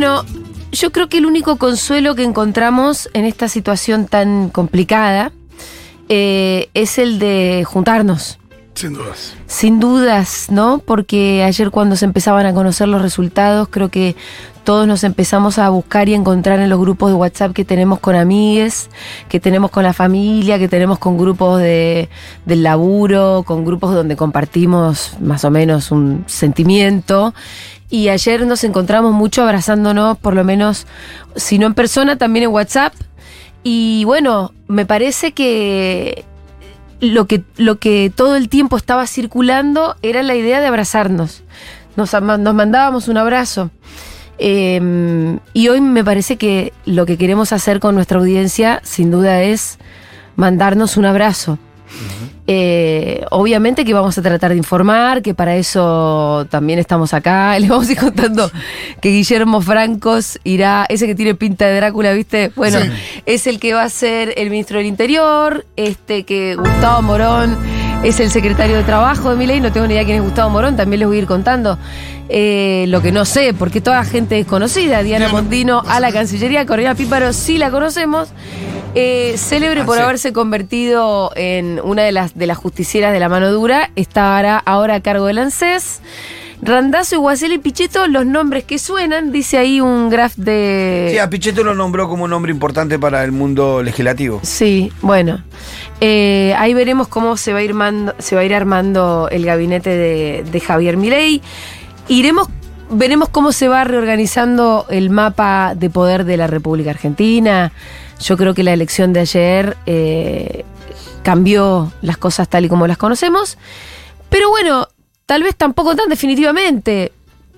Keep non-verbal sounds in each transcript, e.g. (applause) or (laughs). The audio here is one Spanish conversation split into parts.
Bueno, yo creo que el único consuelo que encontramos en esta situación tan complicada eh, es el de juntarnos. Sin dudas. Sin dudas, ¿no? Porque ayer cuando se empezaban a conocer los resultados, creo que todos nos empezamos a buscar y encontrar en los grupos de WhatsApp que tenemos con amigues, que tenemos con la familia, que tenemos con grupos de, del laburo, con grupos donde compartimos más o menos un sentimiento. Y ayer nos encontramos mucho abrazándonos, por lo menos, si no en persona, también en WhatsApp. Y bueno, me parece que lo que, lo que todo el tiempo estaba circulando era la idea de abrazarnos. Nos, nos mandábamos un abrazo. Eh, y hoy me parece que lo que queremos hacer con nuestra audiencia, sin duda, es mandarnos un abrazo. Eh, obviamente que vamos a tratar de informar, que para eso también estamos acá. (laughs) Le vamos a ir contando que Guillermo Francos irá, ese que tiene pinta de Drácula, ¿viste? Bueno, Sí. es el que va a ser el ministro del Interior, este que Gustavo Morón es el secretario de Trabajo de mi ley, no tengo ni idea quién es Gustavo Morón, también les voy a ir contando. Eh, lo que no sé, porque toda gente desconocida, Diana Diana, Mondino a la Cancillería, Correa Píparo sí la conocemos, eh, célebre Ah, por sí. haberse convertido en una de las, de las justicieras de la mano dura, estará ahora a cargo del ANSES. Randazo, Iguacel y Pichetto, los nombres que suenan, dice ahí un graph de... Sí, a Pichetto lo nombró como un nombre importante para el mundo legislativo. Sí, bueno. Eh, ahí veremos cómo se va a ir, mando- se va a ir armando el gabinete de, de Javier Milei. Iremos, veremos cómo se va reorganizando el mapa de poder de la República Argentina. Yo creo que la elección de ayer eh, cambió las cosas tal y como las conocemos. Pero bueno, tal vez tampoco tan definitivamente.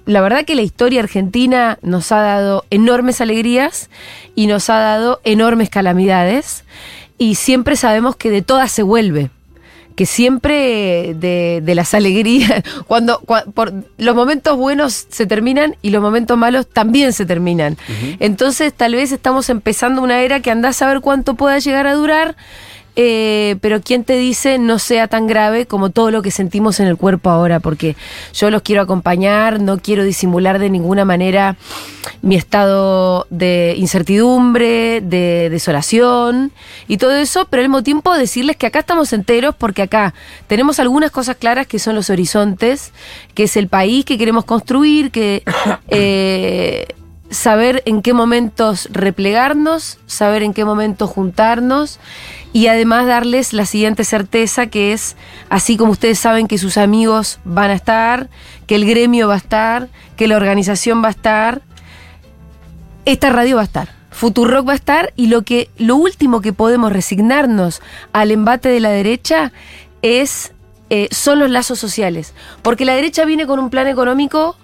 La verdad que la historia argentina nos ha dado enormes alegrías y nos ha dado enormes calamidades y siempre sabemos que de todas se vuelve. Que siempre de, de las alegrías, (laughs) cuando, cua- por, los momentos buenos se terminan y los momentos malos también se terminan. Entonces tal vez estamos empezando una era que andás a ver cuánto pueda llegar a durar, eh, pero quién te dice no sea tan grave como todo lo que sentimos en el cuerpo ahora, porque yo los quiero acompañar, no quiero disimular de ninguna manera mi estado de incertidumbre, de desolación y todo eso, pero al mismo tiempo decirles que acá estamos enteros porque acá tenemos algunas cosas claras que son los horizontes, que es el país que queremos construir, que... (coughs) eh, saber en qué momentos replegarnos, saber en qué momentos juntarnos y además darles la siguiente certeza que es, así como ustedes saben que sus amigos van a estar, que el gremio va a estar, que la organización va a estar, esta radio va a estar. Futurock va a estar y lo que lo último que podemos resignarnos al embate de la derecha es eh, son los lazos sociales, porque la derecha viene con un plan económico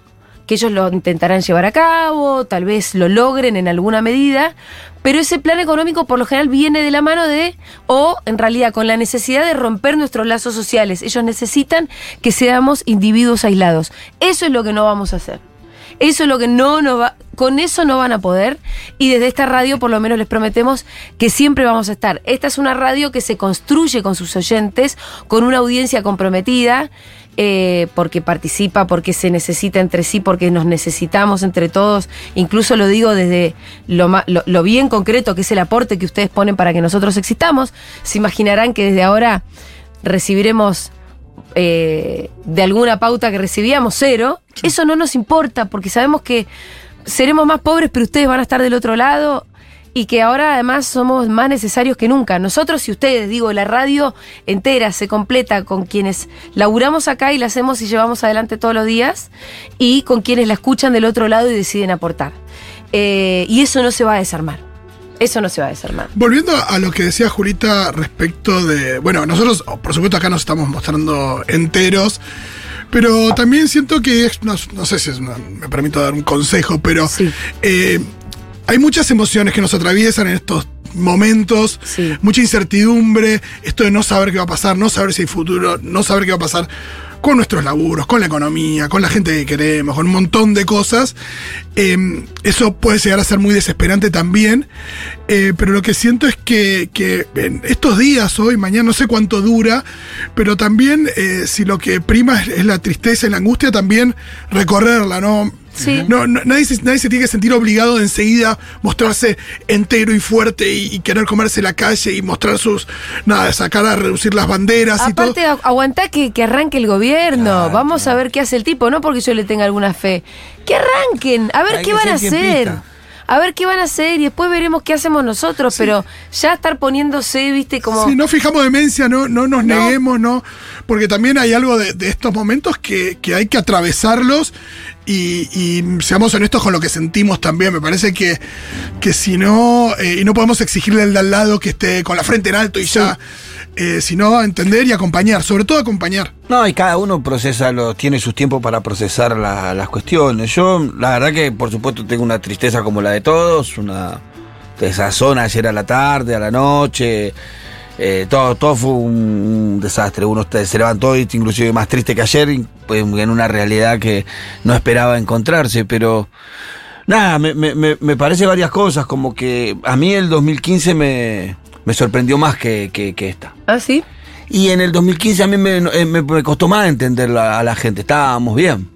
que ellos lo intentarán llevar a cabo, tal vez lo logren en alguna medida, pero ese plan económico por lo general viene de la mano de, o en realidad con la necesidad de romper nuestros lazos sociales. Ellos necesitan que seamos individuos aislados. Eso es lo que no vamos a hacer. Eso es lo que no nos va, con eso no van a poder. Y desde esta radio, por lo menos, les prometemos que siempre vamos a estar. Esta es una radio que se construye con sus oyentes, con una audiencia comprometida, eh, porque participa, porque se necesita entre sí, porque nos necesitamos entre todos. Incluso lo digo desde lo, lo bien concreto que es el aporte que ustedes ponen para que nosotros existamos. Se imaginarán que desde ahora recibiremos eh, de alguna pauta que recibíamos cero, eso no nos importa porque sabemos que seremos más pobres, pero ustedes van a estar del otro lado y que ahora además somos más necesarios que nunca. Nosotros y ustedes, digo, la radio entera se completa con quienes laburamos acá y la hacemos y llevamos adelante todos los días y con quienes la escuchan del otro lado y deciden aportar. Eh, y eso no se va a desarmar. Eso no se va a desarmar. Volviendo a lo que decía Julita respecto de. Bueno, nosotros, oh, por supuesto, acá nos estamos mostrando enteros. Pero también siento que, es- no, no sé si es una- me permito dar un consejo, pero Sí. eh, hay muchas emociones que nos atraviesan en estos momentos, Sí. mucha incertidumbre, esto de no saber qué va a pasar, no saber si hay futuro, no saber qué va a pasar con nuestros laburos, con la economía, con la gente que queremos, con un montón de cosas. Eh, eso puede llegar a ser muy desesperante también, eh, pero lo que siento es que, que en estos días, hoy, mañana, no sé cuánto dura, pero también eh, si lo que prima es, es la tristeza y la angustia, también recorrerla, ¿no? Sí. No, no- nadie, se, nadie se tiene que sentir obligado de enseguida mostrarse entero y fuerte y, y querer comerse la calle y mostrar sus. Nada, sacar a reducir las banderas y todo. Aguantá que, que arranque el gobierno. Vamos a ver qué hace el tipo, no porque yo le tenga alguna fe. Que arranquen, a ver Hay qué van a hacer. tiempista. A ver qué van a hacer y después veremos qué hacemos nosotros, pero ya estar poniéndose, viste, como... Sí, no fijamos demencia, no, no nos No. neguemos, no. Porque también hay algo de, de estos momentos que, que hay que atravesarlos y, y seamos honestos con lo que sentimos también. Me parece que, que si no, eh, y no podemos exigirle al de al lado que esté con la frente en alto y ya, eh, sino entender y acompañar, sobre todo acompañar. No, y cada uno procesa, lo, tiene sus tiempos para procesar la- las cuestiones. Yo, la verdad que, por supuesto, tengo una tristeza como la de todos, una desazón ayer a la tarde, a la noche. eh, todo, todo fue un, desastre. Uno se levantó inclusive más triste que ayer, en en una realidad que no esperaba encontrarse, pero... Nada, me- me- me parece varias cosas, como que a mí el 2015 me, me sorprendió más que, que- que esta. ¿Ah, sí? Y en el 2015 a mí me, eh, me- me costó más entender la- a la gente. Estábamos bien.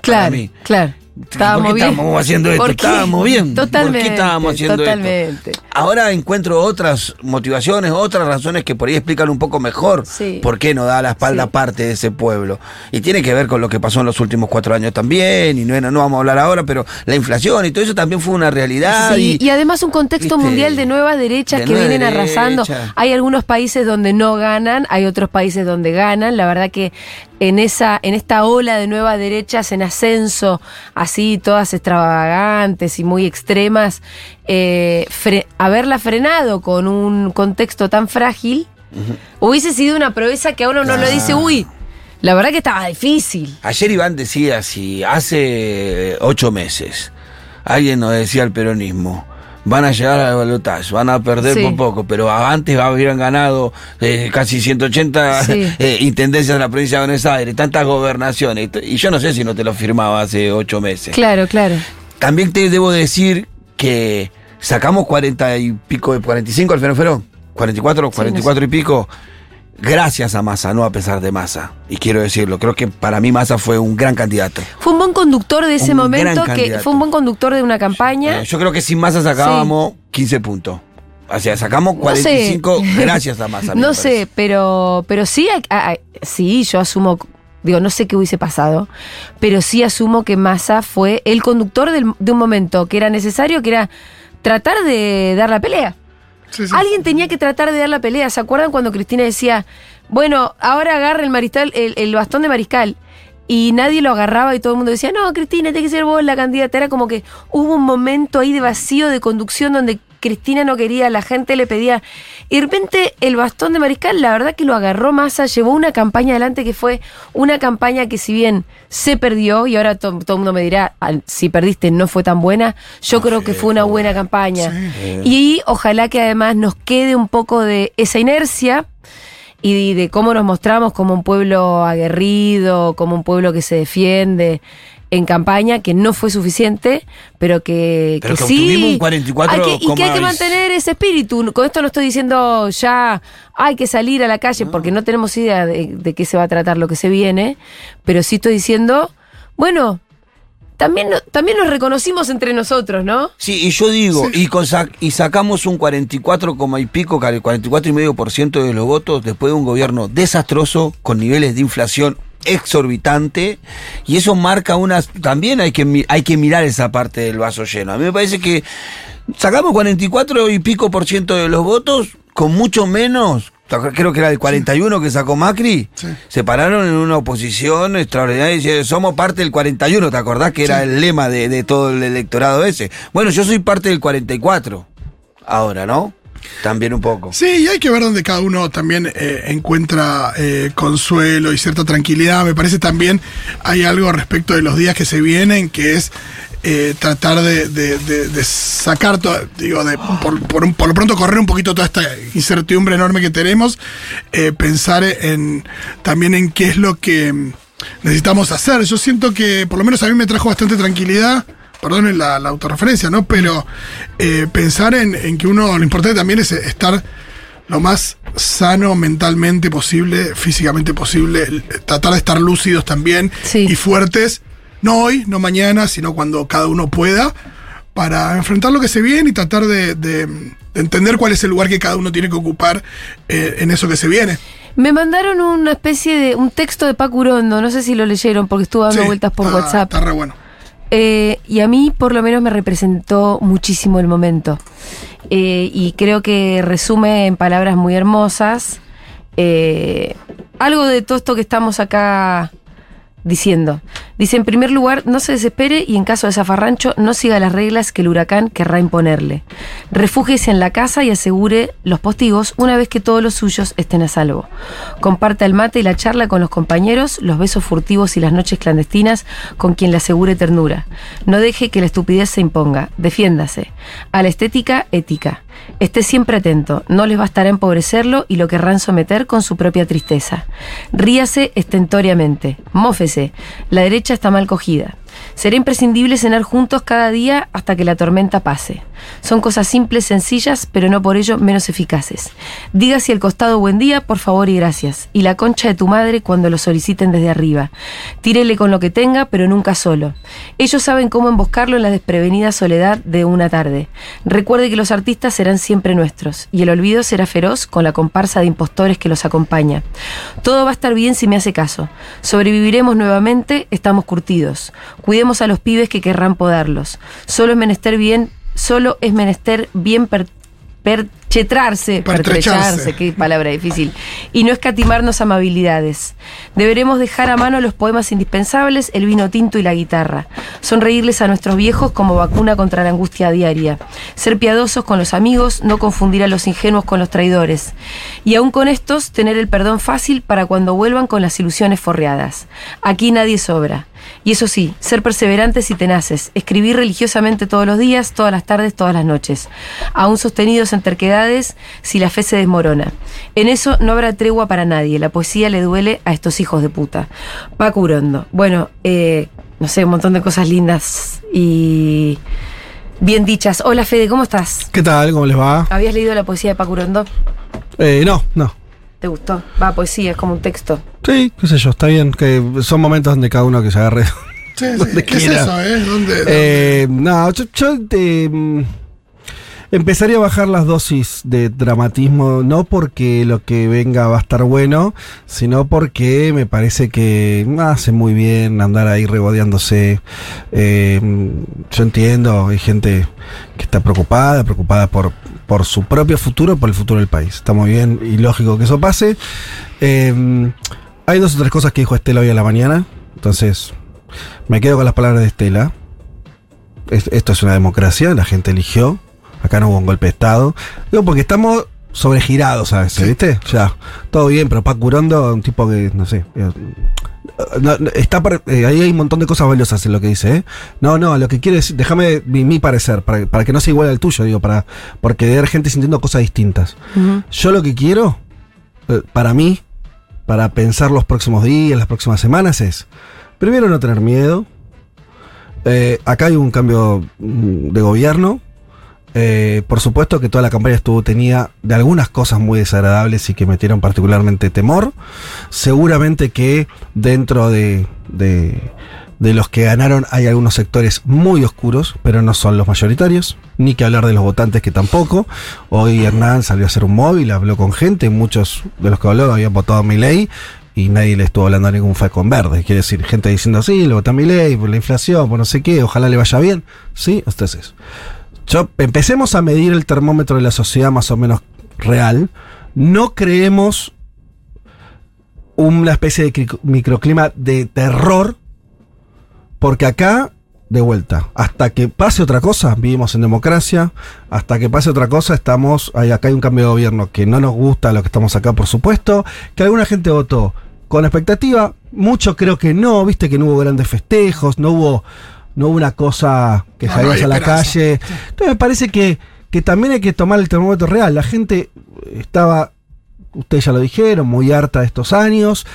Claro, mí. claro. Estábamos ¿Por qué bien. estábamos haciendo esto? Estábamos bien. Totalmente. ¿Por qué estábamos haciendo totalmente. esto? Ahora encuentro otras motivaciones, otras razones que por ahí explican un poco mejor Sí. por qué no da la espalda Sí. parte de ese pueblo. Y tiene que ver con lo que pasó en los últimos cuatro años también, y no, no vamos a hablar ahora, pero la inflación y todo eso también fue una realidad. Sí, y, y además un contexto viste, mundial de nuevas derechas de que nueva vienen arrasando. Hay algunos países donde no ganan, hay otros países donde ganan. La verdad que en esa, en esta ola de nuevas derechas en ascenso, así todas extravagantes y muy extremas, eh, fre- haberla frenado con un contexto tan frágil, hubiese sido una proeza que a uno no lo dice, uy, la verdad que estaba difícil. Ayer Iván decía, si hace ocho meses alguien nos decía el peronismo, van a llegar al balotaje, van a perder Sí. por poco, pero antes habrían ganado eh, casi 180 Sí. (laughs) eh, intendencias en la provincia de Buenos Aires, tantas gobernaciones, y yo no sé si no te lo firmaba hace ocho meses. Claro, claro. También te debo decir que sacamos 40 y pico, 45 al Fenoferón, 44, 44 y pico, gracias a Massa, no a pesar de Massa. Y quiero decirlo, creo que para mí Massa fue un gran candidato. Fue un buen conductor de ese Un momento, que candidato. fue un buen conductor de una campaña. Eh, yo creo que sin Massa sacábamos 15 puntos. O sea, sacamos No sé. 45 (laughs) gracias a Massa. no sé, pero, pero sí, sí, yo asumo, digo, no sé qué hubiese pasado, pero sí asumo que Massa fue el conductor del- de un momento que era necesario, que era tratar de dar la pelea. Alguien tenía que tratar de dar la pelea. ¿Se acuerdan cuando Cristina decía, bueno, ahora agarra el mariscal, el, el bastón de mariscal? Y nadie lo agarraba y todo el mundo decía, no, Cristina, tiene que ser vos la candidata. Era como que hubo un momento ahí de vacío de conducción donde Cristina no quería, la gente le pedía. Y de repente el bastón de mariscal, la verdad que lo agarró Massa, llevó una campaña adelante que fue una campaña que si bien se perdió, y ahora to- todo el mundo me dirá, "Al- si perdiste no fue tan buena, yo creo que fue una buena campaña. Y ojalá que además nos quede un poco de esa inercia y de cómo nos mostramos como un pueblo aguerrido, como un pueblo que se defiende en campaña, que no fue suficiente, pero que, Pero que que sí. obtuvimos un 44 hay que- y que hay que mantener ese espíritu. Con esto no estoy diciendo ya hay que salir a la calle, porque no tenemos idea de, de qué se va a tratar lo que se viene, pero sí estoy diciendo, bueno, también, también nos reconocimos entre nosotros, ¿no? Sí, y yo digo, y, con sac- y sacamos un 44, coma y pico, casi 44 y medio por ciento de los votos después de un gobierno desastroso con niveles de inflación exorbitante y eso marca unas también hay que hay que mirar esa parte del vaso lleno. A mí me parece que sacamos 44 y pico por ciento de los votos con mucho menos creo que era el 41 que sacó Macri, Sí. se pararon en una oposición extraordinaria y dice, somos parte del 41, ¿te acordás que era Sí. el lema de, de todo el electorado ese? Bueno, yo soy parte del 44, ahora, ¿no? También un poco. Sí, y hay que ver dónde cada uno también eh, encuentra eh, consuelo y cierta tranquilidad. Me parece también hay algo respecto de los días que se vienen, que es eh, tratar de, sacar, digo, de, por, por un- por lo pronto correr un poquito toda esta incertidumbre enorme que tenemos, eh, pensar en también en qué es lo que mm, necesitamos hacer. Yo siento que por lo menos a mí me trajo bastante tranquilidad perdonen la, la autorreferencia, ¿no? Pero eh, pensar en, en que uno, lo importante también es estar lo más sano mentalmente posible, físicamente posible, el- tratar de estar lúcidos también Sí. y fuertes no hoy, no mañana, sino cuando cada uno pueda, para enfrentar lo que se viene y tratar de, de- de entender cuál es el lugar que cada uno tiene que ocupar eh, en eso que se viene. Me mandaron una especie de un texto de Paco Urondo, no sé si lo leyeron porque estuvo dando Sí, vueltas por está- WhatsApp. Está re bueno. Eh, y a mí por lo menos me representó muchísimo el momento. Eh, y creo que resume en palabras muy hermosas eh, algo de todo esto que estamos acá diciendo. Dice, en primer lugar, no se desespere y en caso de zafarrancho no siga las reglas que el huracán querrá imponerle. Refúgiese en la casa y asegure los postigos una vez que todos los suyos estén a salvo. Comparta el mate y la charla con los compañeros, los besos furtivos y las noches clandestinas con quien le asegure ternura. No deje que la estupidez se imponga. Defiéndase. A la estética, ética. Esté siempre atento. No les bastará empobrecerlo y lo querrán someter con su propia tristeza. Ríase estentoriamente. Mófese. La derecha está mal cogida. Será imprescindible cenar juntos cada día hasta que la tormenta pase. Son cosas simples, sencillas, pero no por ello menos eficaces. Diga si al costado buen día, por favor y gracias. Y la concha de tu madre cuando lo soliciten desde arriba. Tírele con lo que tenga, pero nunca solo. Ellos saben cómo emboscarlo en la desprevenida soledad de una tarde. Recuerde que los artistas serán siempre nuestros, y el olvido será feroz con la comparsa de impostores que los acompaña. Todo va a estar bien si me hace caso. Sobreviviremos nuevamente, estamos curtidos. Cuidemos a los pibes que querrán podarlos. Solo es menester bien, solo es menester bien per- perchetrarse, Pertrecharse. qué palabra difícil, y no escatimarnos amabilidades. Deberemos dejar a mano los poemas indispensables, el vino tinto y la guitarra. Sonreírles a nuestros viejos como vacuna contra la angustia diaria. Ser piadosos con los amigos, no confundir a los ingenuos con los traidores. Y aún con estos, tener el perdón fácil para cuando vuelvan con las ilusiones forreadas. Aquí nadie sobra. Y eso sí, ser perseverantes y tenaces, escribir religiosamente todos los días, todas las tardes, todas las noches, aún sostenidos en terquedades si la fe se desmorona. En eso no habrá tregua para nadie, la poesía le duele a estos hijos de puta. Paco Urondo. Bueno, eh, no sé, un montón de cosas lindas y bien dichas. Hola Fede, ¿cómo estás? ¿Qué tal? ¿Cómo les va? ¿Habías leído la poesía de Paco Urondo? Eh, no, no. ¿Te gustó? Va, poesía, es como un texto. Sí, qué sé yo, está bien. Que son momentos donde cada uno que se agarre. (laughs) Sí, sí. ¿Qué es eso, eh? ¿Dónde, dónde? Eh, no, yo, yo, eh, mm, empezaría a bajar las dosis de dramatismo, no porque lo que venga va a estar bueno, sino porque me parece que hace muy bien andar ahí regodeándose. Eh, yo entiendo, hay gente que está preocupada, preocupada por, por su propio futuro, por el futuro del país. Está muy bien y lógico que eso pase. Eh, hay dos o tres cosas que dijo Estela hoy a la mañana, entonces me quedo con las palabras de Estela. Es- esto es una democracia, la gente eligió. Acá no hubo un golpe de Estado. Digo, porque estamos sobregirados a veces, ¿viste? Ya, todo bien, pero Paco Urondo, un tipo que, no sé. eh, no, no, está eh, ahí hay un montón de cosas valiosas en lo que dice, ¿eh? No, no, lo que quiere decir, déjame mi, mi parecer, para, para que no sea igual al tuyo, digo, para porque haber gente sintiendo cosas distintas. Yo lo que quiero, eh, para mí, para pensar los próximos días, las próximas semanas, es, primero, no tener miedo. Eh, acá hay un cambio mm, de gobierno. Eh, por supuesto que toda la campaña estuvo tenía de algunas cosas muy desagradables y que metieron particularmente temor. Seguramente que dentro de, de, los que ganaron hay algunos sectores muy oscuros, pero no son los mayoritarios. Ni que hablar de los votantes que tampoco. Hoy Hernán salió a hacer un móvil, habló con gente, muchos de los que habló habían votado a mi ley y nadie le estuvo hablando a ningún con verde. Quiere decir, gente diciendo, sí, le votó a mi ley por la inflación, por no sé qué, ojalá le vaya bien. Sí, entonces. Yo, empecemos a medir el termómetro de la sociedad más o menos real. No creemos una especie de microclima de terror, porque acá, de vuelta, hasta que pase otra cosa, vivimos en democracia, hasta que pase otra cosa, estamos, hay, acá hay un cambio de gobierno que no nos gusta lo que estamos acá, por supuesto, que alguna gente votó con expectativa, mucho creo que no, viste que no hubo grandes festejos, no hubo, no hubo una cosa que No, hay a la calle. Entonces me parece que, que también hay que tomar el termómetro real. La gente estaba, ustedes ya lo dijeron, muy harta de estos años.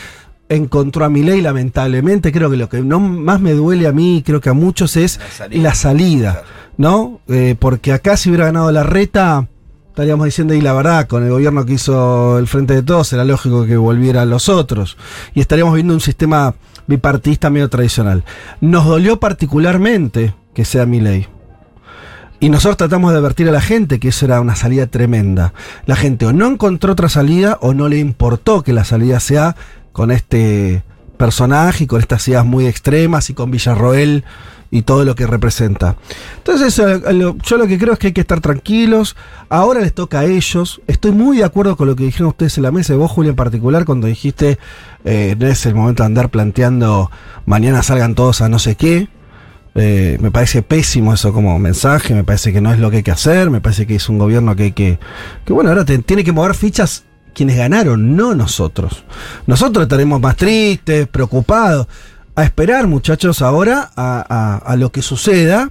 Encontró a mi ley, lamentablemente. Creo que lo que no más me duele a mí, creo que a muchos, es La salida. la salida, ¿no? Eh, porque acá si hubiera ganado la reta, estaríamos diciendo, y la verdad, con el gobierno que hizo el Frente de Todos, era lógico que volvieran los otros. Y estaríamos viendo un sistema bipartidista medio tradicional. Nos dolió particularmente que sea mi ley. Y nosotros tratamos de advertir a la gente que eso era una salida tremenda. La gente o no encontró otra salida o no le importó que la salida sea con este personaje y con estas ideas muy extremas y con Villarroel y todo lo que representa. Entonces, eh, lo- yo lo que creo es que hay que estar tranquilos. Ahora les toca a ellos. Estoy muy de acuerdo con lo que dijeron ustedes en la mesa, vos, Julio, en particular, cuando dijiste eh, no es el momento de andar planteando mañana salgan todos a no sé qué. Eh, me parece pésimo eso como mensaje, me parece que no es lo que hay que hacer, me parece que es un gobierno que hay que. que bueno, ahora te- tiene que mover fichas quienes ganaron, no nosotros. Nosotros estaremos más tristes, preocupados. A esperar, muchachos, ahora a, a- a lo que suceda.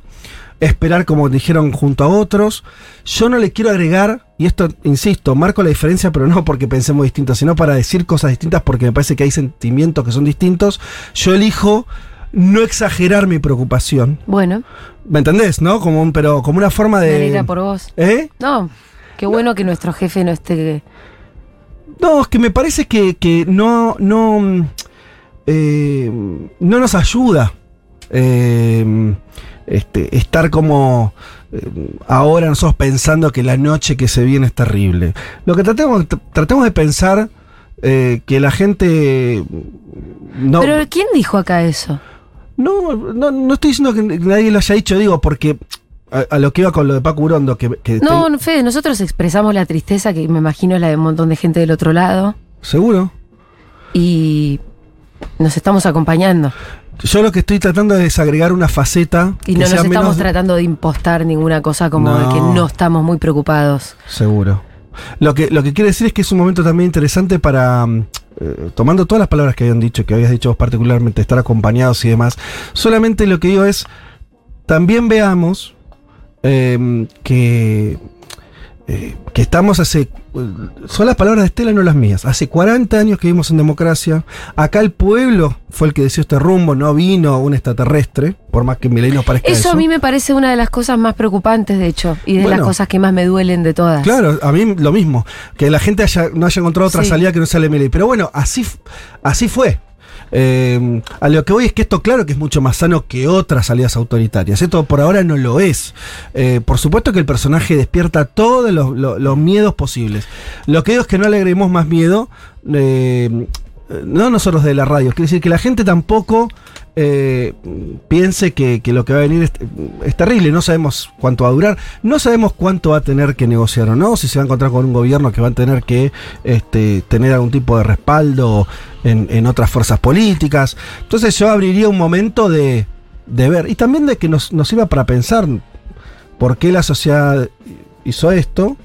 Esperar, como dijeron, junto a otros. Yo no le quiero agregar, y esto, insisto, marco la diferencia, pero no porque pensemos distintos, sino para decir cosas distintas, porque me parece que hay sentimientos que son distintos. Yo elijo no exagerar mi preocupación. Bueno, ¿Me entendés, no? Como un, pero como una forma me de. alegra por vos. ¿Eh? No, qué bueno que nuestro jefe no esté. No, es que me parece que, que no, no, eh, no nos ayuda eh, este, estar como eh, ahora nosotros pensando que la noche que se viene es terrible. Lo que tratemos, tr- tratemos de pensar eh, que la gente no, Pero ¿quién dijo acá eso? no, no, no estoy diciendo que nadie lo haya dicho, digo, porque a, a lo que iba con lo de Paco Urondo, que, que No, no, Fede, nosotros expresamos la tristeza que me imagino es la de un montón de gente del otro lado seguro. y nos estamos acompañando. Yo lo que estoy tratando de desagregar una faceta Y que no nos sea estamos menos- tratando de impostar ninguna cosa como de que No. no estamos muy preocupados. Seguro. Lo que, lo que quiere decir es que es un momento también interesante para, mm, eh, tomando todas las palabras que habían dicho, que habías dicho vos particularmente, estar acompañados y demás, solamente lo que digo es, también veamos eh, que, eh, que estamos hace, son las palabras de Estela, no las mías, hace 40 años que vivimos en democracia, acá el pueblo fue el que decidió este rumbo, no vino un extraterrestre, por más que en mi ley nos parezca eso. Eso a mí me parece una de las cosas más preocupantes, de hecho, y de Bueno. las cosas que más me duelen de todas. Claro, a mí lo mismo. Que la gente haya, no haya encontrado otra Sí. salida que no sea la Milei. Pero bueno, así, así fue. Eh, a lo que voy es que esto, claro que es mucho más sano que otras salidas autoritarias. Esto por ahora no lo es. Eh, por supuesto que el personaje despierta todos los, miedos posibles. Lo que digo es que no agreguemos más miedo. eh, no nosotros de la radio, quiere decir que la gente tampoco eh, piense que, lo que va a venir es, terrible, no sabemos cuánto va a durar, no sabemos cuánto va a tener que negociar o no, si se va a encontrar con un gobierno que va a tener que este, tener algún tipo de respaldo en, otras fuerzas políticas. Entonces yo abriría un momento de, ver, y también de que nos, nos para pensar por qué la sociedad hizo esto,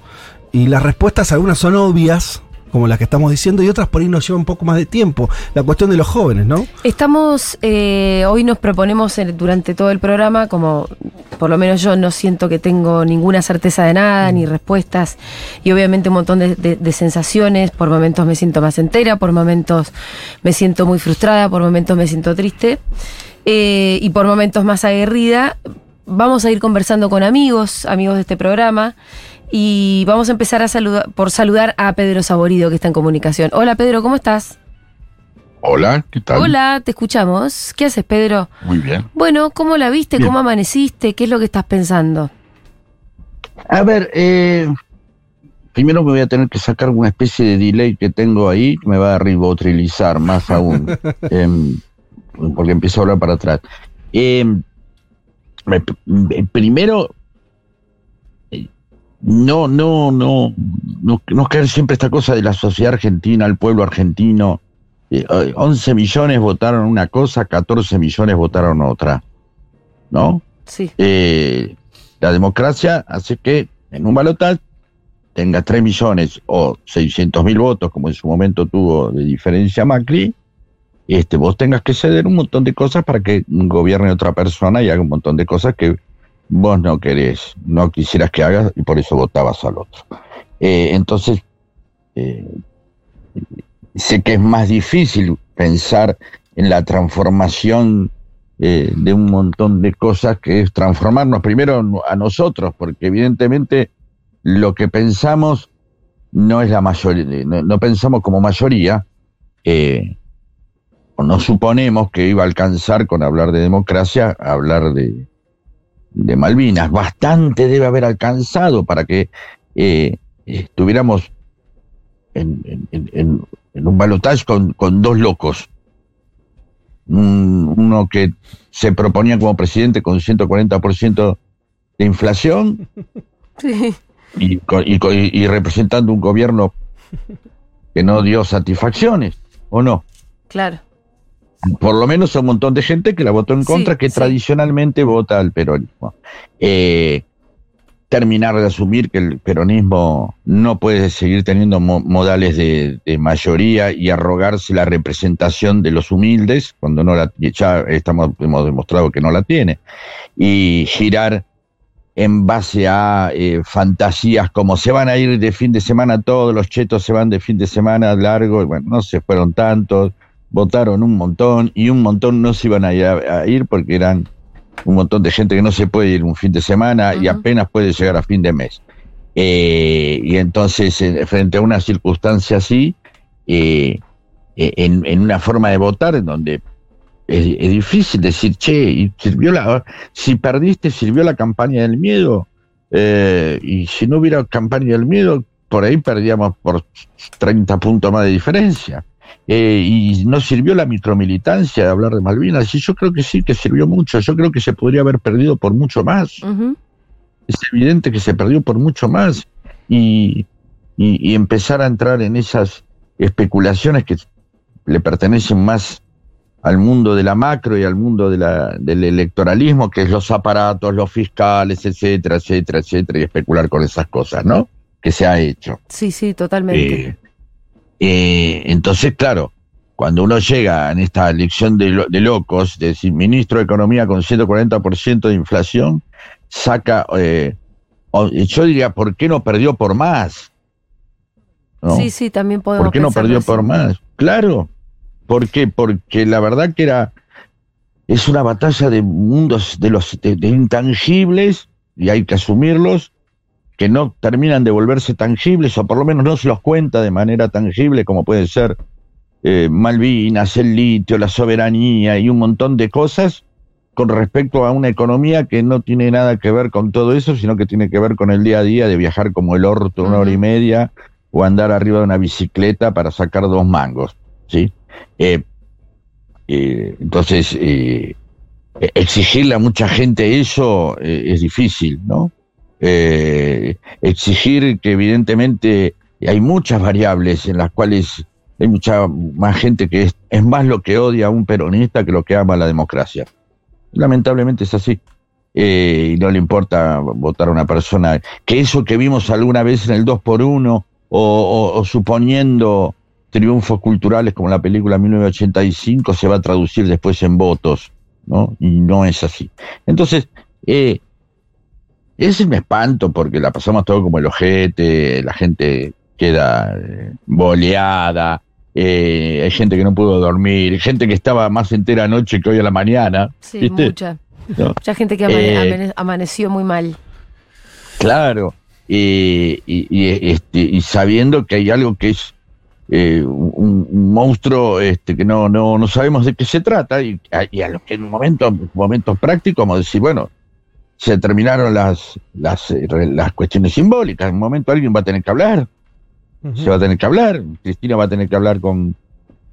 y las respuestas algunas son obvias, como las que estamos diciendo, y otras por ahí nos lleva un poco más de tiempo. La cuestión de los jóvenes, ¿no? Estamos, eh, hoy nos proponemos en- durante todo el programa, como por lo menos yo no siento que tengo ninguna certeza de nada, ni respuestas, y obviamente un montón de, de- de sensaciones, por momentos me siento más entera, por momentos me siento muy frustrada, por momentos me siento triste, eh, y por momentos más aguerrida. Vamos a ir conversando con amigos, amigos de este programa, y vamos a empezar a saludar, por saludar a Pedro Saborido, que está en comunicación. Hola Pedro, ¿cómo estás? Hola, ¿qué tal? Hola, te escuchamos. ¿Qué haces, Pedro? Muy bien. Bueno, ¿cómo la viste? Bien. ¿Cómo amaneciste? ¿Qué es lo que estás pensando? A ver, eh, primero me voy a tener que sacar una especie de delay que tengo ahí, que me va a ribotrilizar más aún, (laughs) em, porque empiezo a hablar para atrás. Em, me- me- primero, no, no, no, no, no caer siempre esta cosa de la sociedad argentina, el pueblo argentino. Eh, eh, 11 millones votaron una cosa, 14 millones votaron otra, ¿no? Sí. eh, la democracia hace que en un balotaje tenga 3 millones o 600 mil votos, como en su momento tuvo de diferencia Macri, este, vos tengas que ceder un montón de cosas para que gobierne otra persona y haga un montón de cosas que vos no querés, no quisieras que hagas y por eso votabas al otro. Eh, entonces, eh, sé que es más difícil pensar en la transformación eh, de un montón de cosas que es transformarnos primero a nosotros, porque evidentemente lo que pensamos no es la mayoría, no, pensamos como mayoría, o no suponemos que iba a alcanzar con hablar de democracia hablar de, de Malvinas. Bastante debe haber alcanzado para que eh, estuviéramos en, en- en- en un balotaje con, con dos locos. Un- uno que se proponía como presidente con 140% de inflación (laughs) Sí. y- y representando un gobierno que no dio satisfacciones, ¿o no? Claro. Por lo menos a un montón de gente que la votó en Sí, contra, que sí. tradicionalmente vota al peronismo. Eh, terminar de asumir que el peronismo no puede seguir teniendo mo- modales de, de mayoría y arrogarse la representación de los humildes, cuando no la ya estamos, hemos demostrado que no la tiene, y girar en base a eh, fantasías como se van a ir de fin de semana todos, los chetos se van de fin de semana largo, y bueno, no se fueron tantos, votaron un montón y un montón no se iban a ir, a- a ir porque eran un montón de gente que no se puede ir un fin de semana y apenas puede llegar a fin de mes. Eh, y entonces, eh, frente a una circunstancia así, eh, eh, en, en una forma de votar en donde es, es difícil decir, che, y sirvió la, si perdiste, sirvió la campaña del miedo, Eh, y si no hubiera campaña del miedo, por ahí perdíamos por 30 puntos más de diferencia. Eh, y no sirvió la micromilitancia de hablar de Malvinas, y yo creo que sí, que sirvió mucho, yo creo que se podría haber perdido por mucho más es evidente que se perdió por mucho más y, y- y empezar a entrar en esas especulaciones que le pertenecen más al mundo de la macro y al mundo de la, del electoralismo, que es los aparatos, los fiscales, etcétera, etcétera, etcétera, y especular con esas cosas, ¿no? Que se ha hecho. Sí, sí, totalmente. Eh, eh, entonces, claro, cuando uno llega en esta elección de, lo- de locos, de decir, ministro de Economía con 140% de inflación, saca, eh, o- yo diría, ¿por qué no perdió por más? ¿No? Sí, sí, también podemos ¿Por qué no perdió así. por más? Claro. ¿Por qué? Porque la verdad que era es una batalla de mundos de los de, de intangibles y hay que asumirlos que no terminan de volverse tangibles o por lo menos no se los cuenta de manera tangible como puede ser eh, Malvinas, el litio, la soberanía y un montón de cosas con respecto a una economía que no tiene nada que ver con todo eso, sino que tiene que ver con el día a día de viajar como el orto una hora y media o andar arriba de una bicicleta para sacar dos mangos, ¿sí? Eh, eh, entonces, exigirle a mucha gente eso es difícil, ¿no? Eh, exigir que evidentemente hay muchas variables en las cuales hay mucha más gente que es, más lo que odia a un peronista que lo que ama a la democracia. Lamentablemente es así. Eh, y no le importa votar a una persona. Que eso que vimos alguna vez en el 2 por 1 o, o- o suponiendo triunfos culturales como la película 1985 se va a traducir después en votos, ¿no? Y no es así. Entonces, eh, ese me espanto porque la pasamos todo como el ojete, la gente queda eh, boleada, eh, hay gente que no pudo dormir, gente que estaba más entera anoche que hoy a la mañana. Sí, ¿viste? mucha. ¿No? Mucha gente que amane- Eh, amane- amaneció muy mal. Claro, y, y- y, este, y sabiendo que hay algo que es eh, un, un monstruo este, que no, no, no sabemos de qué se trata, y, a- y a lo que en un momento, momentos prácticos, como decir, bueno, se terminaron las, las, eh, re- las cuestiones simbólicas, en un momento alguien va a tener que hablar, se va a tener que hablar, Cristina va a tener que hablar con,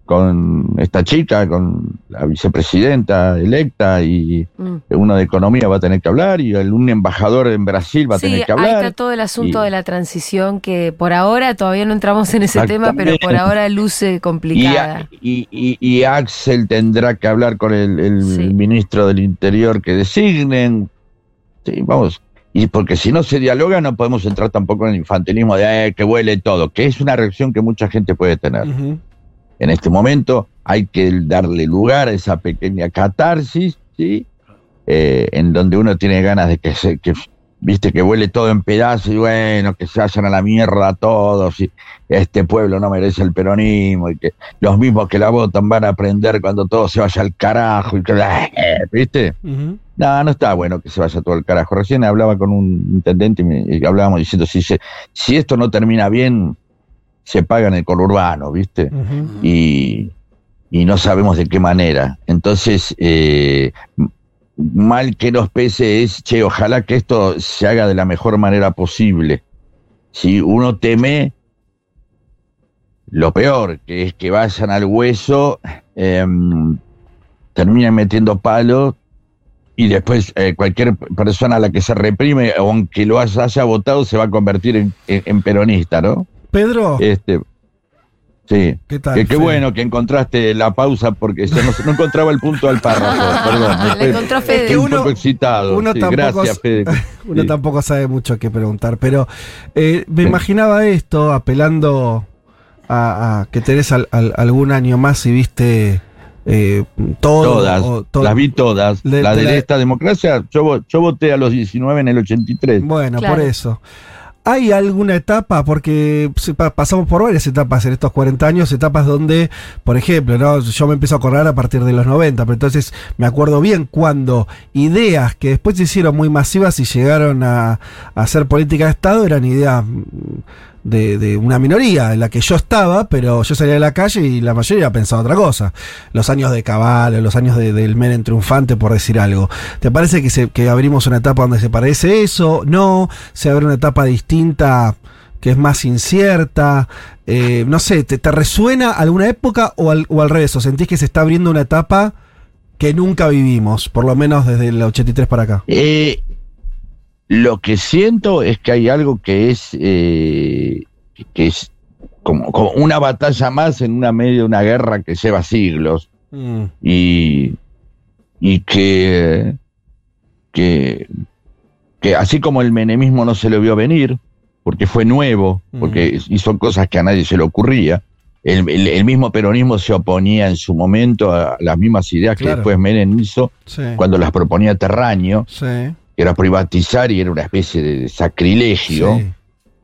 con esta chica, con la vicepresidenta electa, y Mm. uno de economía va a tener que hablar, y el- un embajador en Brasil va a tener que ahí hablar. está todo el asunto y- de la transición que por ahora todavía no entramos en ese tema, pero por ahora luce Y, complicada. y- y- y Axel tendrá que hablar con el, el Sí. ministro del Interior que designen. Sí, vamos. Y porque si no se dialoga, no podemos entrar tampoco en el infantilismo de eh, que huele todo, que es una reacción que mucha gente puede tener. En este momento hay que darle lugar a esa pequeña catarsis, ¿sí? Eh, en donde uno tiene ganas de que, se- que viste, que huele todo en pedazos y bueno, que se vayan a la mierda todos y este pueblo no merece el peronismo y que los mismos que la votan van a aprender cuando todo se vaya al carajo y que, (laughs) viste. Ujú. No, no está bueno que se vaya todo al carajo. Recién hablaba con un intendente y, me, y hablábamos diciendo, si, se- si esto no termina bien, se paga en el conurbano, ¿viste? Y, y no sabemos de qué manera. Entonces, eh, mal que nos pese es, che, ojalá que esto se haga de la mejor manera posible. Si uno teme lo peor, que es que vayan al hueso, em, terminen metiendo palos y después eh, cualquier persona a la que se reprime, aunque lo haya, haya votado, se va a convertir en, en- en peronista, ¿no? Pedro, Este, sí. ¿qué tal? Bueno que encontraste la pausa porque se no, no encontraba el punto del párrafo. (laughs) Perdón. La estoy- encontró estoy Fede. un Uno- poco excitado. uno Sí, tampoco gracias, Fede. (laughs) Uno Sí. tampoco sabe mucho qué preguntar, pero eh, me Sí. imaginaba esto apelando a, a que tenés al- al- algún año más y viste eh, todo. Todas, o to- las vi todas. De- la de de la- esta democracia, yo, vo- yo voté a los 19 en el 83. Bueno, Claro. por eso. ¿Hay alguna etapa? Porque pasamos por varias etapas en estos 40 años, etapas donde, por ejemplo, ¿no? yo me empiezo a acordar a partir de los 90, pero entonces me acuerdo bien cuando ideas que después se hicieron muy masivas y llegaron a, a hacer política de Estado eran ideas de, de una minoría en la que yo estaba, pero yo salía de la calle y la mayoría pensaba otra cosa. Los años de Caballo, los años de- del Menem triunfante, por decir algo. ¿Te parece que, se- que abrimos una etapa donde se parece eso? No, se abre una etapa distinta que es más incierta. Eh, no sé, ¿te, te resuena alguna época o al, o al revés? ¿O sentís que se está abriendo una etapa que nunca vivimos, por lo menos desde el 83 para acá? Eh, lo que siento es que hay algo que es, eh, que es como, como una batalla más en una medio de una guerra que lleva siglos. Mm, y, y que, que, que así como el menemismo no se lo vio venir, porque fue nuevo, porque hizo cosas que a nadie se le ocurría, el, el- el mismo peronismo se oponía en su momento a las mismas ideas que después Menem hizo sí, cuando las proponía Terraño, sí, era privatizar y era una especie de sacrilegio sí.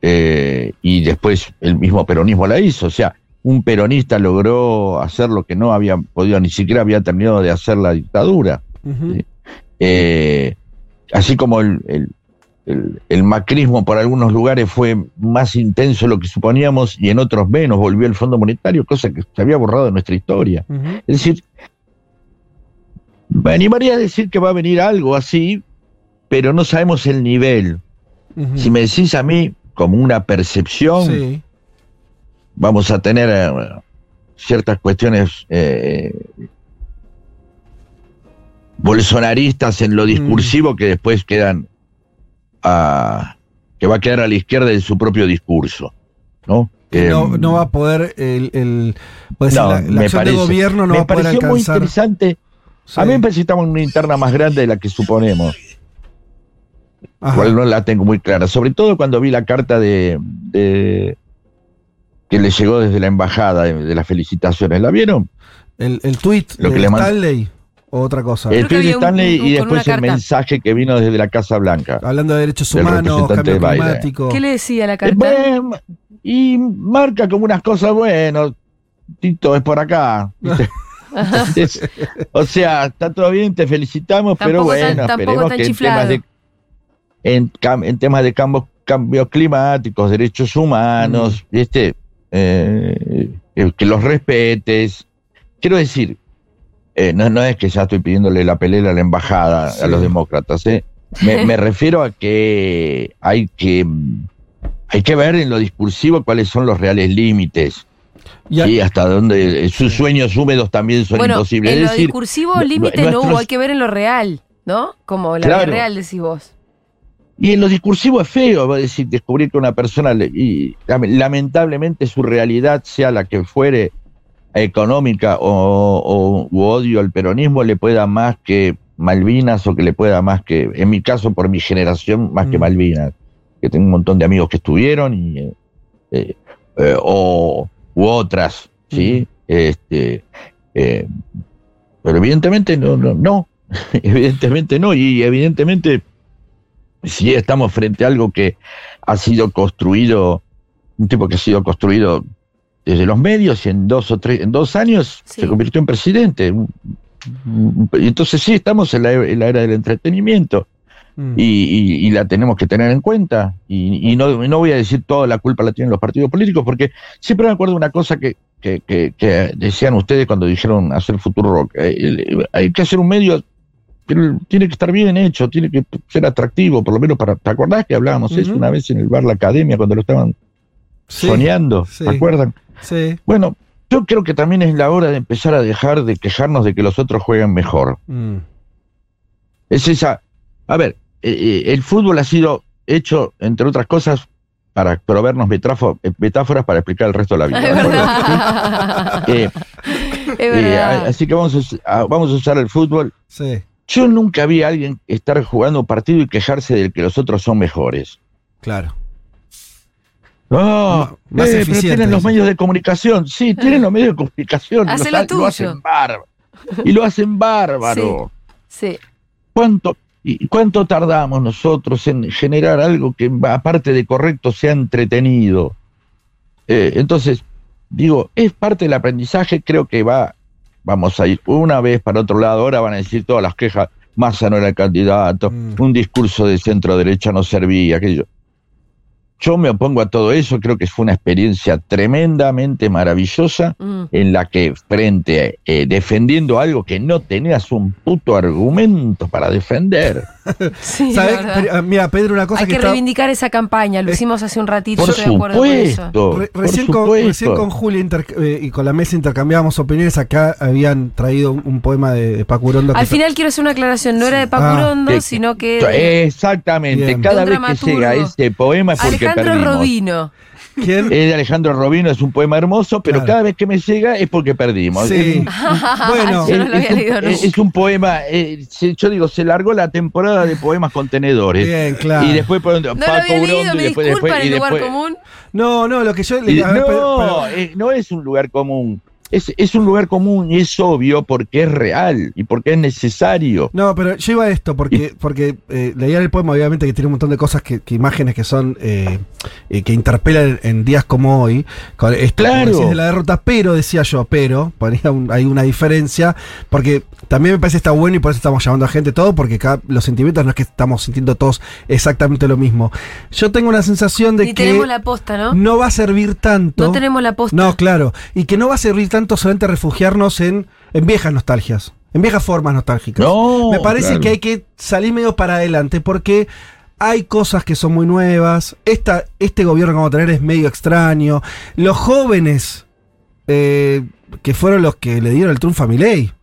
eh, y después el mismo peronismo la hizo. O sea, un peronista logró hacer lo que no había podido, ni siquiera había terminado de hacer la dictadura. Sí. Eh, así como el, el- el- el macrismo por algunos lugares fue más intenso de lo que suponíamos y en otros menos, volvió el Fondo Monetario, cosa que se había borrado de nuestra historia. Es decir, me animaría a decir que va a venir algo así, pero no sabemos el nivel. Si me decís a mí como una percepción, Sí. vamos a tener eh, ciertas cuestiones eh, bolsonaristas en lo discursivo que después quedan a, que va a quedar a la izquierda de su propio discurso, ¿no? Que no, Eh, no va a poder el, no, la, la acción de gobierno no me va a poder pareció muy alcanzar. interesante. Sí. A mí me parece que estamos en una interna más grande de la que suponemos. Ajá. cual no la tengo muy clara. Sobre todo cuando vi la carta de, de- que le llegó desde la embajada de, de las felicitaciones. ¿La vieron? El, el tweet Lo de que Stanley o otra cosa. El tweet de un- Stanley un- y después el mensaje que vino desde la Casa Blanca. Hablando de derechos humanos, cambio climático. ¿Qué le decía la Eh, carta? bueno, y marca como unas cosas, bueno, Tito es por acá. (laughs) (laughs) o sea, está todo bien, te felicitamos, pero Tampoco tan- bueno, tampoco esperemos tan que en chiflado. temas de, en, en temas de cambios, cambios climáticos, derechos humanos, Mm. ¿viste? Eh, eh, que los respetes. Quiero decir, eh, no, no es que ya estoy pidiéndole la pelea a la embajada, Sí. a los demócratas, ¿eh? me, me (laughs) refiero a que hay que hay que ver en lo discursivo cuáles son los reales límites Y a- y hasta dónde eh, sus sueños húmedos también son bueno, imposibles. en lo decir, discursivo límite no hubo, hay que ver en lo real, ¿no? Como la Claro. vida real decís vos. Y en lo discursivo es feo, va a decir, descubrir que una persona, y lame- lamentablemente su realidad, sea la que fuere, económica o, o u odio al peronismo, le pueda más que Malvinas o que le pueda más que, en mi caso, por mi generación, más que Mm. Malvinas, que tengo un montón de amigos que estuvieron, y, eh, eh, eh, o, u otras, ¿sí? Este, eh, pero evidentemente no, no, no, (laughs) evidentemente no, y evidentemente si estamos frente a algo que ha sido construido, un tipo que ha sido construido desde los medios y en dos o tres, en dos años Sí. se convirtió en presidente. Entonces sí, estamos en la, en la era del entretenimiento Mm. y, y- y la tenemos que tener en cuenta. Y, y no, no voy a decir toda la culpa la tienen los partidos políticos, porque siempre me acuerdo una cosa que, que, que- que decían ustedes cuando dijeron hacer Futuro Rock. Eh, hay que hacer un medio, tiene que estar bien hecho, tiene que ser atractivo, por lo menos para... ¿Te acordás que hablábamos eso Ujú. una vez en el bar La Academia cuando lo estaban Sí, soñando? sí. ¿Se acuerdan? Sí. Bueno, yo creo que también es la hora de empezar a dejar de quejarnos de que los otros juegan mejor. Mm. Es esa. A ver, eh, eh, el fútbol ha sido hecho, entre otras cosas, para proveernos eh, metáforas para explicar el resto de la vida. Es verdad. (laughs) Eh, eh, así que a- vamos a usar el fútbol. Sí, Yo nunca vi a alguien estar jugando un partido y quejarse de que los otros son mejores. claro. No, Más eh, pero (laughs) tienen los medios de comunicación. Sí, tienen los medios de comunicación. y Hacé los tuyo. lo hacen bárbaro. Y lo hacen bárbaro. Sí. ¿Cuánto, y ¿Cuánto tardamos nosotros en generar algo que, aparte de correcto, sea entretenido? Eh, entonces, digo, es parte del aprendizaje, creo que va, vamos a ir una vez para otro lado, ahora van a decir todas las quejas, Massa no era el candidato, Mm. un discurso de centro derecha no servía, aquello. Yo me opongo a todo eso, creo que fue una experiencia tremendamente maravillosa Mm. en la que frente, eh, defendiendo algo que no tenías un puto argumento para defender. (laughs) Sí, ah, mira, Pedro, una cosa Hay que, que está- reivindicar esa campaña, lo hicimos hace un ratito, Por estoy de acuerdo con eso. supuesto. Re- por recién, con, supuesto. recién con Julia eh, y con la mesa intercambiábamos opiniones. Acá habían traído un, un poema de, de Paco Urondo. Al final quiero hacer una aclaración, no era de Ah, Pacurondo, que- sino que Exactamente, Bien. cada vez que llega ese poema es porque Alejandro perdimos. Robino. ¿Quién? Es de Alejandro Robino, es un poema hermoso, pero Claro. cada vez que me llega es porque perdimos. Sí. bueno, (laughs) Yo no Es- lo había es, un, leído es- nunca. es un poema, eh, yo digo, se largó la temporada de poemas contenedores. bien, claro. Y después por- No Paco había leído, Urondo y después, después, y el lugar después- común. No, no, lo que yo le y- ver, no, pero- pero- eh, no es un lugar común. Es, es un lugar común y es obvio porque es real y porque es necesario. No, pero yo iba a esto porque, porque eh, leía el poema, obviamente, que tiene un montón de cosas, que, que imágenes que son, eh, eh, que interpelan en, días como hoy, con esto, como Claro. decís, de la derrota, pero, decía yo, pero, ponía un- hay una diferencia, porque también me parece que está bueno y por eso estamos llamando a gente todo, porque acá los sentimientos no es que estamos sintiendo todos exactamente lo mismo. Yo tengo una sensación de Ni que tenemos la posta, ¿no? no va a servir tanto. No tenemos la posta. No, claro. Y que no va a servir tanto solamente refugiarnos en, en viejas nostalgias, en viejas formas nostálgicas. No, Me parece claro. que hay que salir medio para adelante porque hay cosas que son muy nuevas. Esta, este gobierno que vamos a tener es medio extraño. Los jóvenes, eh, que fueron los que le dieron el triunfo a Milei,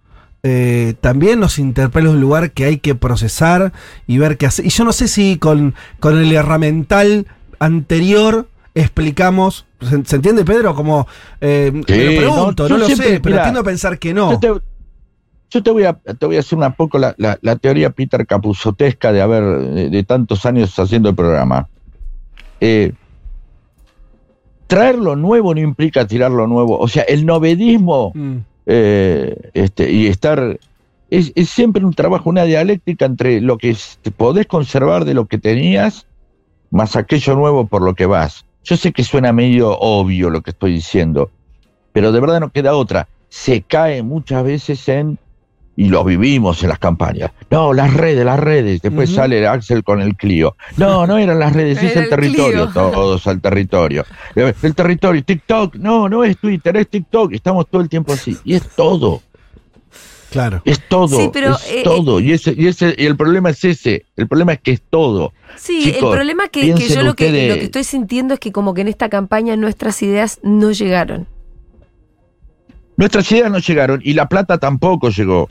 eh, también nos interpela un lugar que hay que procesar y ver qué hacer. Y yo no sé si con, con el herramental anterior explicamos. ¿Se, se entiende, Pedro? Como. Eh, me lo pregunto, no, lo siempre- sé, pero tiendo a pensar que no. Yo te, yo te voy a te voy a hacer un poco la, la- la teoría Peter Capuzotesca de haber de, de tantos años haciendo el programa. Eh, traer lo nuevo no implica tirar lo nuevo. O sea, el novedismo Mm, eh, este, y estar es, es siempre un trabajo, una dialéctica entre lo que podés conservar de lo que tenías, más aquello nuevo por lo que vas. Yo sé que suena medio obvio lo que estoy diciendo, pero de verdad no queda otra. Se cae muchas veces en, y lo vivimos en las campañas, no, las redes, las redes, después sale Axel con el Clio. No, no eran las redes, es el el territorio, Clio. (laughs) todos al territorio. Eh, El territorio, TikTok, no, no es Twitter, es TikTok, estamos todo el tiempo así, y es todo. claro. Es todo, Sí, pero, es eh, todo. Y, ese, y, ese, y el problema es ese. El problema es que es todo. Sí, Chicos, el problema que, que yo lo que, ustedes- lo que estoy sintiendo es que como que en esta campaña nuestras ideas no llegaron. Nuestras ideas no llegaron y la plata tampoco llegó.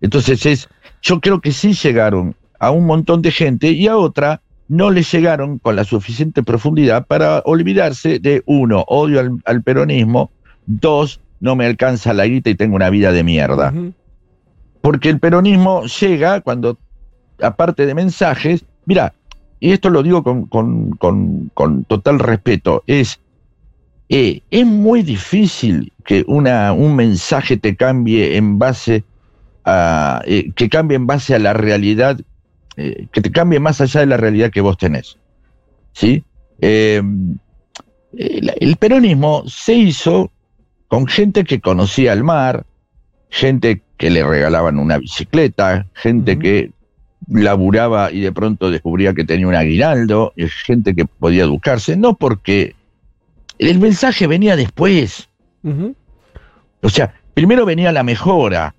Entonces es, yo creo que sí llegaron a un montón de gente y a otra no le llegaron con la suficiente profundidad para olvidarse de uno, odio al, al peronismo, dos, no me alcanza la guita y tengo una vida de mierda. Porque el peronismo llega cuando, aparte de mensajes, mira, y esto lo digo con, con- con- con total respeto, es, eh, es muy difícil que una, un mensaje te cambie en base a, eh, que cambie en base a la realidad eh, que te cambie más allá de la realidad que vos tenés. ¿Sí? Eh, el, el peronismo se hizo con gente que conocía el mar, gente que le regalaban una bicicleta, gente que laburaba y de pronto descubría que tenía un aguinaldo, y gente que podía educarse, no porque el mensaje venía después. O sea, primero venía la mejora.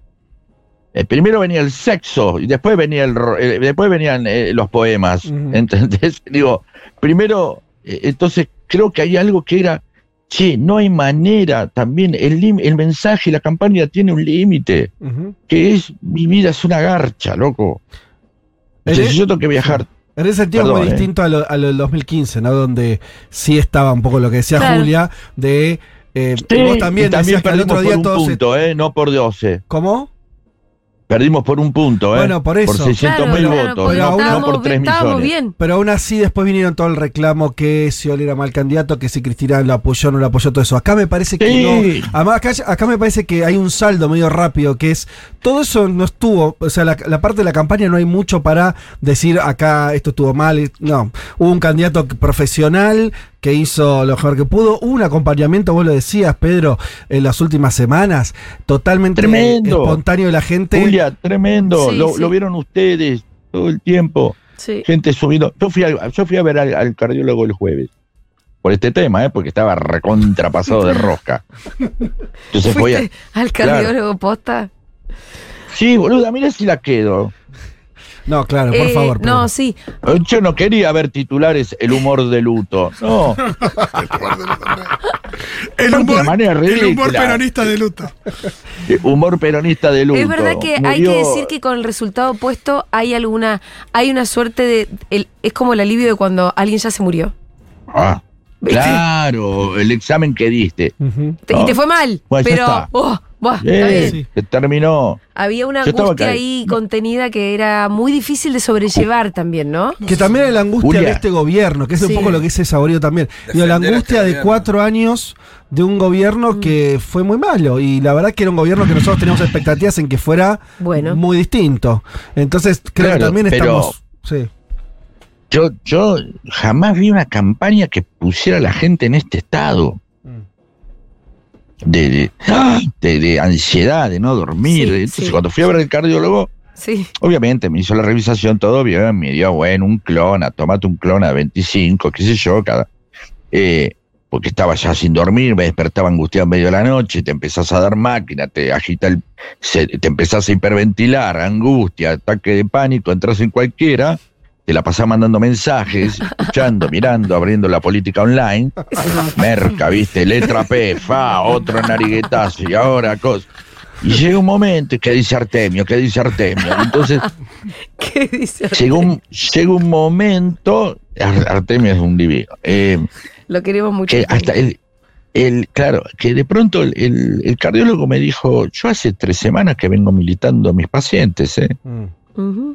Eh, primero venía el sexo y después venía el ro- eh, después venían eh, los poemas. Ujú. ¿Entendés? (laughs) Digo, primero, eh, entonces creo que hay algo que era, che, no hay manera, también el, el mensaje y la campaña tiene un límite, que es mi vida es una garcha, loco. E- yo tengo que viajar, En ese sentido Perdón, muy eh. distinto a lo, a lo del 2015, ¿no? Donde sí estaba un poco lo que decía Claro. Julia, de... eh, Sí, vos también, y también decías que al perdimos otro día por un todos... se- eh, no por 12. ¿Cómo? Perdimos por un punto, ¿eh? Bueno, por eso. Por 600 Claro, mil claro, votos, no, aún no estábamos, por 3 estábamos millones. bien. Pero aún así después vinieron todo el reclamo que si Oli era mal candidato, que si Cristina lo apoyó o no lo apoyó, todo eso. Acá me parece que Sí. no. Además, acá, acá me parece que hay un saldo medio rápido, que es, todo eso no estuvo, o sea, la, la parte de la campaña no hay mucho para decir acá esto estuvo mal. No, hubo un candidato profesional que hizo lo mejor que pudo, hubo un acompañamiento, vos lo decías, Pedro, en las últimas semanas, totalmente Tremendo. espontáneo de la gente. Julia, tremendo. Sí, lo, sí. lo vieron ustedes todo el tiempo. Sí. Gente subiendo. Yo fui, a, yo fui a ver al, al cardiólogo el jueves. Por este tema, ¿eh? porque estaba recontrapasado de rosca. Entonces (laughs) fui a. ¿Fuiste al cardiólogo posta? Sí, boluda, mira si la quedo. No, claro, por Eh, favor. No, sí. Yo no quería ver titulares el humor de luto. (laughs) No, (laughs) El de humor, una manera el humor peronista de luto. de humor peronista de luto. Es verdad que hay que decir que con el resultado opuesto hay alguna, hay una suerte de, el- es como el alivio de cuando alguien ya se murió. Ah, ¿Viste? claro, el examen que diste. Ujú. Te- No. Y te fue mal, Bueno, pero oh, buah, está bien. Sí. Se terminó. había una Yo angustia ahí contenida que era muy difícil de sobrellevar también, ¿no? Que también es la angustia Julia. de este gobierno, que es Sí. un poco lo que dice Saborío también. Digo, la a angustia este de gobierno. cuatro años de un gobierno Mm. que fue muy malo. Y la verdad que era un gobierno que nosotros teníamos expectativas en que fuera Bueno. muy distinto. Entonces creo que Claro, también pero- estamos. Sí. Yo, yo jamás vi una campaña que pusiera a la gente en este estado de, de, ¡ah! de- de ansiedad, de no dormir. Sí, Entonces, sí. cuando fui a ver el cardiólogo, Sí. obviamente me hizo la revisación, todo bien, me dio, bueno, un clona, tomate un clona de 25, qué sé yo, cada. eh, porque estaba ya sin dormir, me despertaba angustiado en medio de la noche, te empezás a dar máquina, te agita el. se- te empezás a hiperventilar, angustia, ataque de pánico, entras en cualquiera, te la pasás mandando mensajes, (laughs) escuchando, mirando, abriendo la política online, merca, viste, letra P, fa, otro nariguetazo, y ahora cosa. Y llega un momento, que dice Artemio? ¿Qué dice Artemio? Entonces, (laughs) ¿Qué dice? llegó un, llega un momento, Ar- Artemio es un divino, eh, Lo queremos mucho. que hasta el, el, claro, que de pronto el, el- el cardiólogo me dijo, yo hace tres semanas que vengo militando a mis pacientes, eh, Mm.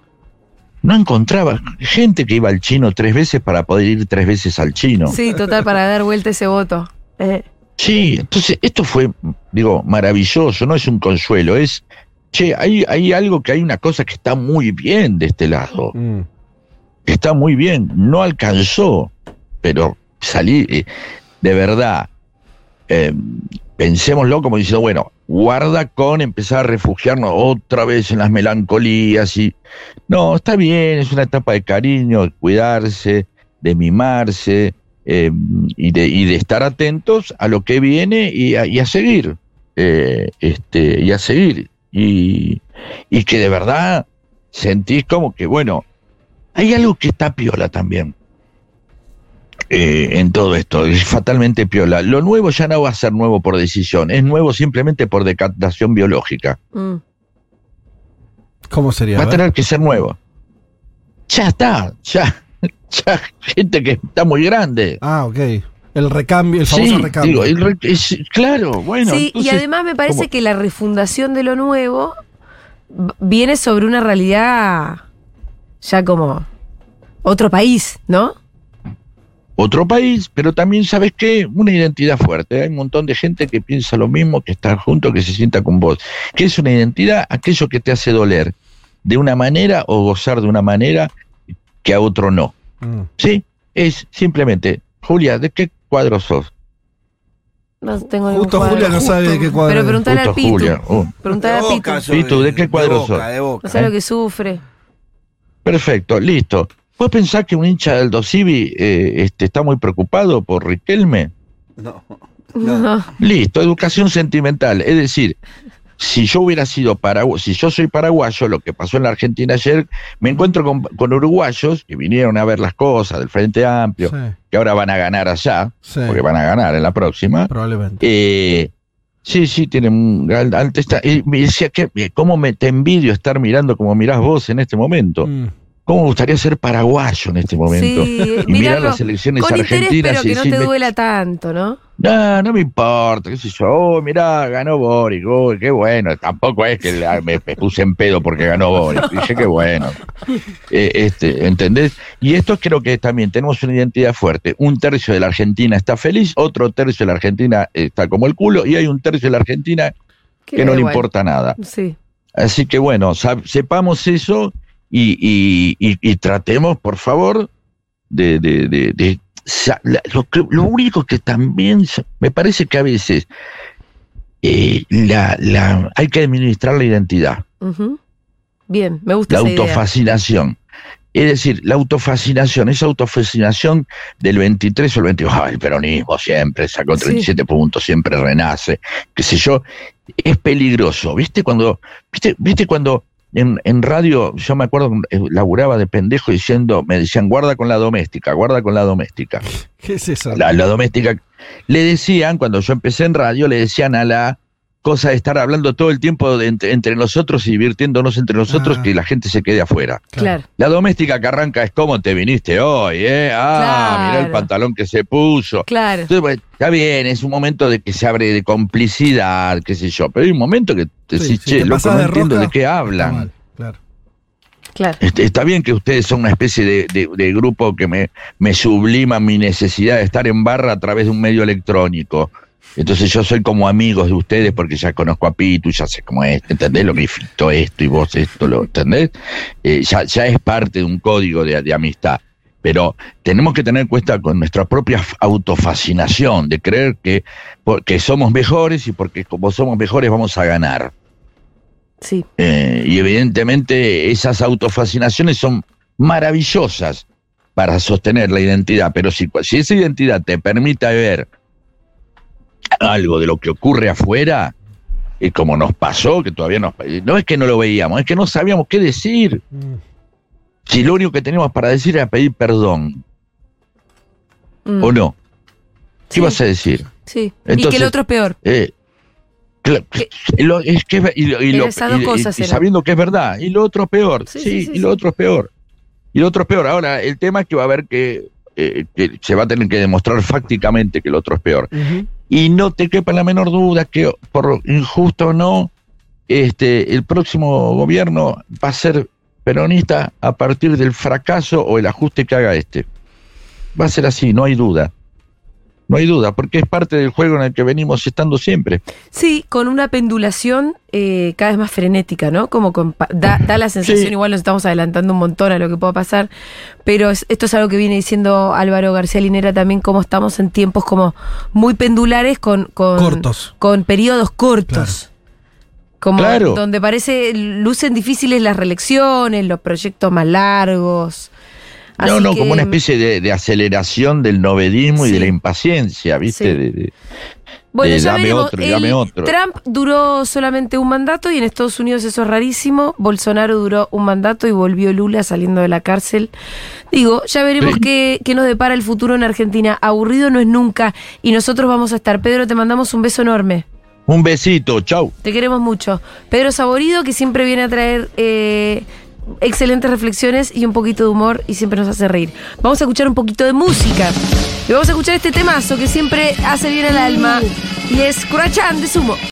No encontraba gente que iba al chino tres veces para poder ir tres veces al chino. Sí, total, para dar vuelta ese voto. Eh, Sí, entonces esto fue, digo, maravilloso, no es un consuelo, es, che, hay, hay algo que hay una cosa que está muy bien de este lado, Mm. está muy bien, no alcanzó, pero salí, eh, de verdad, eh, pensémoslo como diciendo, bueno, guarda con empezar a refugiarnos otra vez en las melancolías y, no, está bien, es una etapa de cariño, de cuidarse, de mimarse, eh, y, de, y de estar atentos a lo que viene y a, y a seguir, eh, este, y a seguir, y, y que de verdad sentís como que, bueno, hay algo que está piola también. Eh, en todo esto, es fatalmente piola. Lo nuevo ya no va a ser nuevo por decisión, es nuevo simplemente por decantación biológica. mm. ¿Cómo sería? Va a tener que ser nuevo. Ya está, ya, (laughs) ya, gente que está muy grande. Ah, ok. El recambio, el famoso Sí, recambio. digo, el re- es- claro, bueno. sí, y además me parece ¿cómo? que la refundación de lo nuevo viene sobre una realidad ya como otro país, ¿no? Otro país, pero también, ¿sabes qué? Una identidad fuerte. Hay un montón de gente que piensa lo mismo, que está junto, que se sienta con vos. ¿Qué es una identidad? Aquello que te hace doler. de una manera o gozar de una manera que a otro no. Mm. ¿Sí? Es simplemente, Julia, ¿de qué cuadro sos? No tengo ningún Justo cuadro. Julia no sabe de qué cuadro. Pero preguntale al Justo Pitu. Julia. Uh, Preguntale al Pitu. soy, Pitu, ¿de qué cuadro Boca, sos? de Boca. No sé lo que sufre. perfecto, listo. ¿Vos pensás que un hincha del Dosivi eh, este, está muy preocupado por Riquelme? No. No. Listo, educación sentimental. Es decir, si yo hubiera sido paraguayo, si yo soy paraguayo, lo que pasó en la Argentina ayer, me encuentro con, con uruguayos que vinieron a ver las cosas del Frente Amplio, Sí, que ahora van a ganar allá, sí, porque van a ganar en la próxima. probablemente. Eh, sí, sí, tienen un gran alto esta- y me decía que eh, cómo me te envidio estar mirando como mirás vos en este momento. Mm. ¿Cómo me gustaría ser paraguayo en este momento? Sí, y mirar las elecciones con interés, argentinas pero y que no te duela tanto, ¿no? no, no me importa, qué sé yo, oh, mirá, ganó Boric, oh, qué bueno, tampoco es que la- me, me puse en pedo porque ganó Boric, dije qué bueno, (laughs) Eh, este, ¿entendés? Y esto creo que también tenemos una identidad fuerte, un tercio de la Argentina está feliz, otro tercio de la Argentina está como el culo, y hay un tercio de la Argentina que, no le igual. importa nada. Sí. Así que bueno, sepamos eso y, y- y- y tratemos, por favor, de... de- de- lo, único que también me parece que a veces eh, la, la- hay que administrar la identidad. Bien, me gusta la esa idea. autofascinación. Es decir, la autofascinación, esa autofascinación del 23 o el 22, ah, el peronismo siempre sacó Sí. 37 puntos, siempre renace, qué sé yo, es peligroso. ¿Viste cuando, viste, viste cuando en, en radio, yo me acuerdo, eh, laburaba de pendejo diciendo, me decían, guarda con la doméstica, guarda con la doméstica. (laughs) ¿Qué es eso? La, la doméstica, le decían, cuando yo empecé en radio, le decían a la cosa de estar hablando todo el tiempo de entre, entre nosotros y divirtiéndonos entre nosotros, Ah. que la gente se quede afuera. Claro. La doméstica que arranca es cómo te viniste hoy, ¿eh? Ah, Claro. mirá el pantalón que se puso. Claro. Entonces, está bien, es un momento de que se abre de complicidad, qué sé yo, pero hay un momento que te Sí, decís, si che, te loco, no de entiendo de qué hablan. mal, claro. Claro. Este, Está bien que ustedes son una especie de, de- de grupo que me, me sublima mi necesidad de estar en barra a través de un medio electrónico. Entonces yo soy como amigos de ustedes porque ya conozco a Pitu, ya sé cómo es, ¿entendés? Lo que fito esto y vos esto, ¿lo entendés? Eh, ya, ya es parte de un código de, de amistad. Pero tenemos que tener cuenta con nuestra propia autofascinación, de creer que, porque somos mejores y porque como somos mejores vamos a ganar. Sí. Eh, y evidentemente esas autofascinaciones son maravillosas para sostener la identidad, pero si, si esa identidad te permite ver algo de lo que ocurre afuera, y como nos pasó, que todavía nos... No es que no lo veíamos, es que no sabíamos qué decir. Mm. Si lo único que teníamos para decir era pedir perdón, Mm. ¿o no? ¿Qué Sí. vas a decir? Sí. y que el otro es peor. Eh, lo- es que, y, y lo- y- y- sabiendo que es verdad, y lo otro es peor, Sí, sí, sí, sí, y lo otro es peor, y lo otro es peor. Ahora, el tema es que va a haber que, eh, que se va a tener que demostrar fácticamente que el otro es peor. Y no te quepa la menor duda que, por injusto o no, este, el próximo gobierno va a ser peronista a partir del fracaso o el ajuste que haga este. Va a ser así, no hay duda. No hay duda, porque es parte del juego en el que venimos estando siempre. Sí, con una pendulación eh, cada vez más frenética, ¿no? Como con pa- da, da la (laughs) sensación, Sí. igual nos estamos adelantando un montón a lo que pueda pasar, pero es- esto es algo que viene diciendo Álvaro García Linera también, como estamos en tiempos como muy pendulares con... con Cortos. Con periodos cortos. Como Claro. donde parece, lucen difíciles las reelecciones, los proyectos más largos. No, Así no, que- como una especie de, de aceleración del novedismo y de la impaciencia, ¿viste? Sí. De- de- Bueno, ya dame veremos. otro El- dame otro. Trump duró solamente un mandato y en Estados Unidos eso es rarísimo. Bolsonaro duró un mandato y volvió Lula saliendo de la cárcel. Digo, ya veremos Sí. qué, qué nos depara el futuro en Argentina. Aburrido no es nunca y nosotros vamos a estar. Pedro, te mandamos un beso enorme. Un besito, chau. Te queremos mucho. Pedro Saborido, que siempre viene a traer eh, excelentes reflexiones y un poquito de humor y siempre nos hace reír. Vamos a escuchar un poquito de música. Y vamos a escuchar este temazo que siempre hace bien al alma. Y es Curachán de Sumo.